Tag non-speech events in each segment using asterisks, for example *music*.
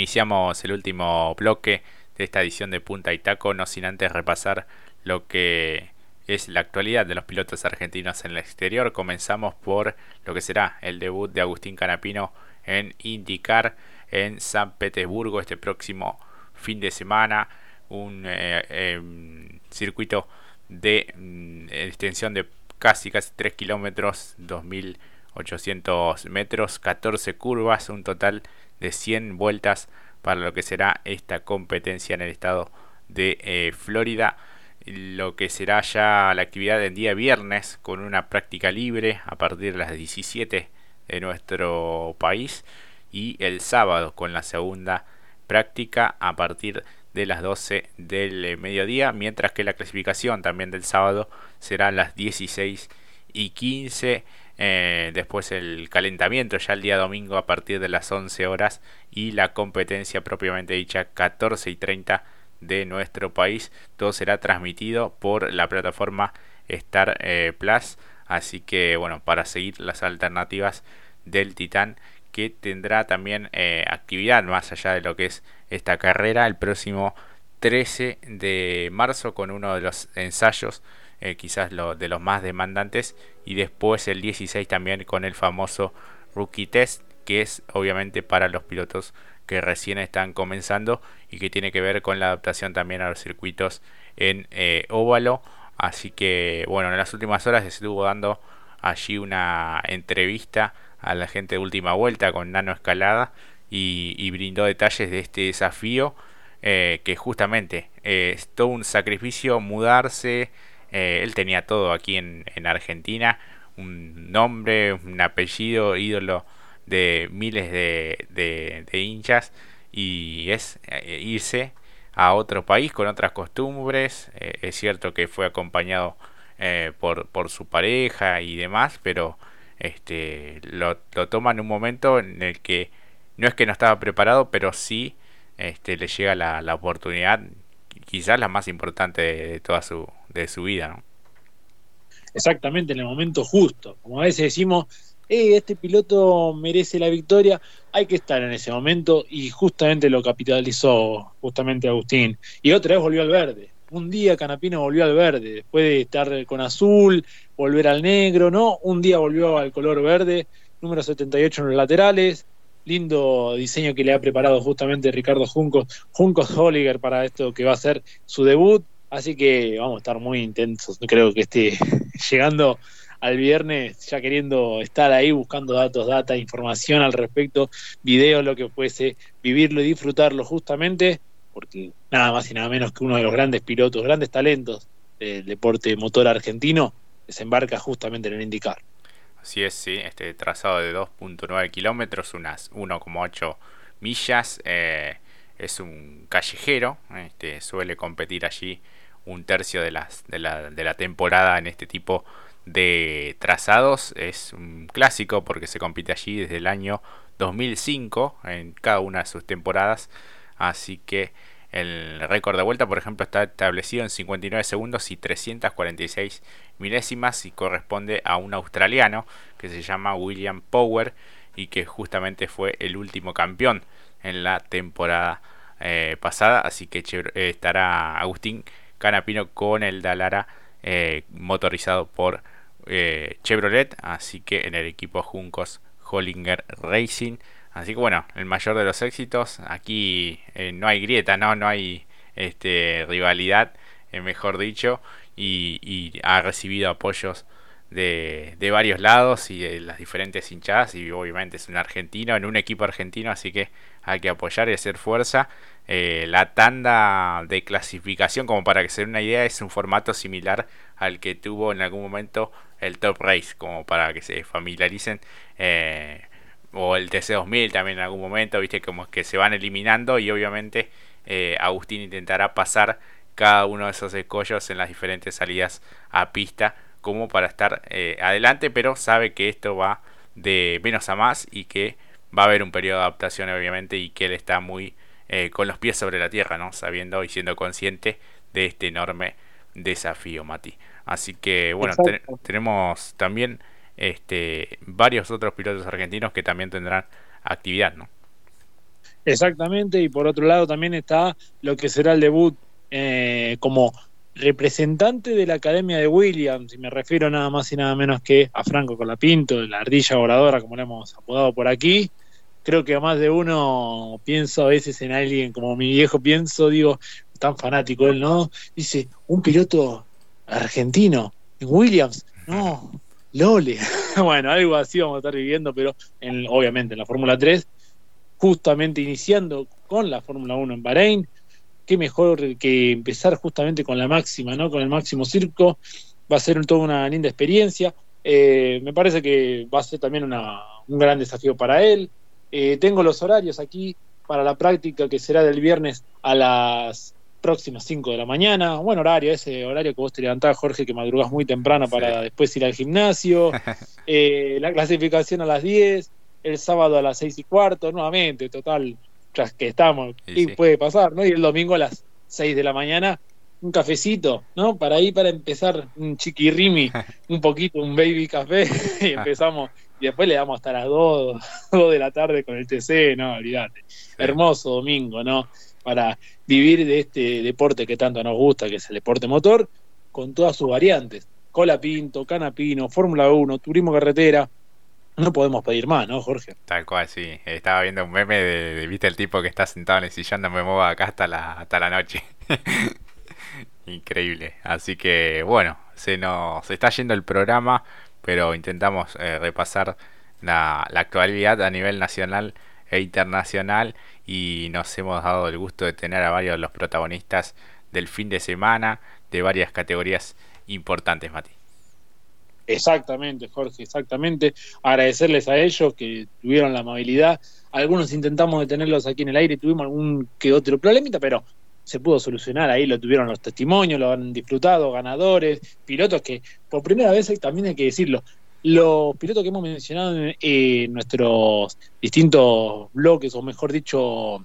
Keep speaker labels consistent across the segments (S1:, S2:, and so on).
S1: Iniciamos el último bloque de esta edición de Punta y Taco, no sin antes repasar lo que es la actualidad de los pilotos argentinos en el exterior. Comenzamos por lo que será el debut de Agustín Canapino en IndyCar en San Petersburgo este próximo fin de semana. Un eh, em, circuito de mm, extensión de casi casi 3 kilómetros, 2800 metros, 14 curvas, un total de 100 vueltas para lo que será esta competencia en el estado de eh, Florida. Lo que será ya la actividad del día viernes con una práctica libre a partir de las 17 de nuestro país y el sábado con la segunda práctica a partir de las 12 del eh, mediodía, mientras que la clasificación también del sábado será a las 16 y 15 eh, después el calentamiento ya el día domingo a partir de las 11 horas y la competencia propiamente dicha 14 y 30 de nuestro país. Todo será transmitido por la plataforma Star eh, Plus. Así que bueno, para seguir las alternativas del Titán que tendrá también eh, actividad más allá de lo que es esta carrera el próximo 13 de marzo con uno de los ensayos eh, quizás lo, de los más demandantes, y después el 16 también con el famoso Rookie Test, que es obviamente para los pilotos que recién están comenzando y que tiene que ver con la adaptación también a los circuitos en eh, óvalo. Así que bueno, en las últimas horas estuvo dando allí una entrevista a la gente de última vuelta con Nano Escalada y, brindó detalles de este desafío eh, que justamente es todo un sacrificio mudarse, eh, él tenía todo aquí en, Argentina, un nombre, un apellido, ídolo de miles de, hinchas y es eh, irse a otro país con otras costumbres. Eh, es cierto que fue acompañado por, por, su pareja y demás, pero este, lo, toma en un momento en el que no es que no estaba preparado, pero sí este, le llega la, la oportunidad quizás la más importante de, toda su, de su vida, ¿no?
S2: Exactamente, en el momento justo. Como a veces decimos, eh, este piloto merece la victoria, hay que estar en ese momento y justamente lo capitalizó justamente Agustín. Y otra vez volvió al verde. Un día Canapino volvió al verde, después de estar con azul, volver al negro, ¿no? Un día volvió al color verde, número 78 en los laterales, lindo diseño que le ha preparado justamente Ricardo Juncos, Juncos *laughs* Holliger para esto que va a ser su debut. Así que vamos a estar muy intensos. Creo que esté *laughs* llegando al viernes ya queriendo estar ahí buscando datos, data, información al respecto, videos, lo que fuese, vivirlo y disfrutarlo justamente, porque nada más y nada menos que uno de los grandes pilotos, grandes talentos del deporte motor argentino, desembarca justamente en el IndyCar.
S1: Así es, sí, este trazado de 2.9 kilómetros, unas 1,8 millas, eh, es un callejero, este, suele competir allí un tercio de, las, de, la, de la temporada en este tipo de trazados, es un clásico porque se compite allí desde el año 2005 en cada una de sus temporadas, así que el récord de vuelta, por ejemplo, está establecido en 59 segundos y 346 milésimas y corresponde a un australiano que se llama William Power y que justamente fue el último campeón en la temporada eh, pasada. Así que eh, estará Agustín Canapino con el Dalara eh, motorizado por Chevrolet. Así que en el equipo Juncos Hollinger Racing. Así que bueno, el mayor de los éxitos. Aquí eh, no hay grieta, no, no hay este, rivalidad, eh, mejor dicho. Y, ha recibido apoyos de, varios lados y de las diferentes hinchadas. Y obviamente es un argentino, en un equipo argentino, así que hay que apoyar y hacer fuerza. Eh, la tanda de clasificación, como para que se den una idea, es un formato similar al que tuvo en algún momento el Top Race, como para que se familiaricen o el TC2000 también en algún momento, viste, como que se van eliminando y obviamente eh, Agustín intentará pasar cada uno de esos escollos en las diferentes salidas a pista como para estar eh, adelante, pero sabe que esto va de menos a más y que va a haber un periodo de adaptación obviamente y que él está muy eh, con los pies sobre la tierra, ¿no? Sabiendo y siendo consciente de este enorme desafío, Mati. Así que bueno, tenemos también este, varios otros pilotos argentinos que también tendrán actividad, ¿no?
S2: Exactamente, y por otro lado también está lo que será el debut eh, como representante de la Academia de Williams, y me refiero nada más y nada menos que a Franco Colapinto, la ardilla voladora, como le hemos apodado por aquí. Creo que más de uno pienso a veces en alguien como mi viejo pienso, digo, tan fanático él, ¿no? Dice, un piloto argentino en Williams, no, Lole. *laughs* bueno, algo así vamos a estar viviendo, pero en, obviamente en la Fórmula 3, justamente iniciando con la Fórmula 1 en Bahrein, qué mejor que empezar justamente con la máxima, ¿no? Con el máximo circo, va a ser toda una linda experiencia. Eh, me parece que va a ser también un gran desafío para él. Eh, tengo los horarios aquí para la práctica que será del viernes a las próximas 5 de la mañana. Buen horario, ese horario que vos te levantás, Jorge, que madrugás muy temprano para después ir al gimnasio. *laughs* Eh, la clasificación a las 10, el sábado a las 6 y cuarto, nuevamente, total, tras que estamos, ¿qué puede pasar? ¿no? Y el domingo a las 6 de la mañana, un cafecito, ¿no? Para ahí, para empezar, un chiquirrimi, *laughs* un poquito, un baby café, y empezamos. Y después le damos hasta las 2, 2 *laughs* de la tarde con el TC, no, olvídate. Hermoso domingo, ¿no? Para vivir de este deporte que tanto nos gusta, que es el deporte motor, con todas sus variantes. Cola Pinto, Canapino, Fórmula 1, Turismo Carretera. No podemos pedir más, ¿no, Jorge?
S1: Tal cual, sí. Estaba viendo un meme de, viste, el tipo que está sentado en el sillón, no me muevo acá hasta la, hasta la noche. *laughs* Increíble. Así que, bueno, se nos está yendo el programa, pero intentamos eh, repasar la, la actualidad a nivel nacional e internacional y nos hemos dado el gusto de tener a varios de los protagonistas del fin de semana de varias categorías importantes, Mati.
S2: Exactamente, Jorge, exactamente. Agradecerles a ellos que tuvieron la amabilidad. Algunos intentamos detenerlos aquí en el aire, tuvimos algún que otro problemita, pero se pudo solucionar. Ahí lo tuvieron los testimonios, lo han disfrutado, ganadores, pilotos que por primera vez también hay que decirlo, los pilotos que hemos mencionado en, nuestros distintos bloques, o mejor dicho,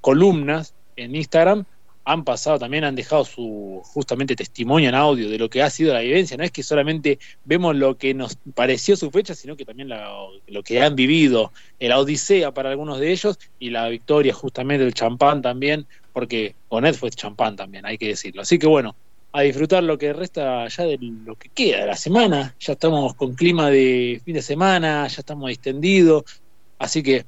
S2: columnas en Instagram, han pasado también, han dejado su justamente testimonio en audio de lo que ha sido la vivencia. No es que solamente vemos lo que nos pareció su fecha, sino que también lo que han vivido, la odisea para algunos de ellos y la victoria justamente del champán también, porque Onet fue champán también, hay que decirlo. Así que bueno, a disfrutar lo que resta ya de lo que queda de la semana. Ya estamos con clima de fin de semana, ya estamos extendidos, así que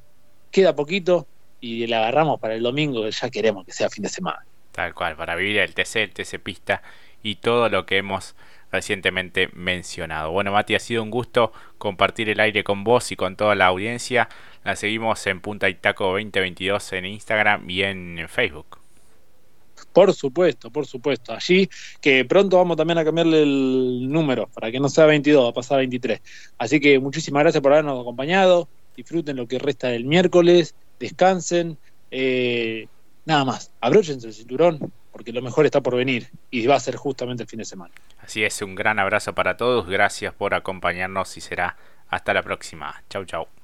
S2: queda poquito y le agarramos para el domingo, ya queremos que sea fin de semana.
S1: Tal cual, para vivir el TC, el TC Pista y todo lo que hemos recientemente mencionado. Bueno, Mati, ha sido un gusto compartir el aire con vos y con toda la audiencia. La seguimos en Punta Itaco 2022 en Instagram y en Facebook.
S2: Por supuesto, por supuesto. Allí que pronto vamos también a cambiarle el número para que no sea 22, va a pasar a 23. Así que muchísimas gracias por habernos acompañado. Disfruten lo que resta del miércoles, descansen. Eh, nada más, abróchense el cinturón porque lo mejor está por venir y va a ser justamente el fin de semana.
S1: Así es, un gran abrazo para todos. Gracias por acompañarnos y será hasta la próxima. Chau, chau.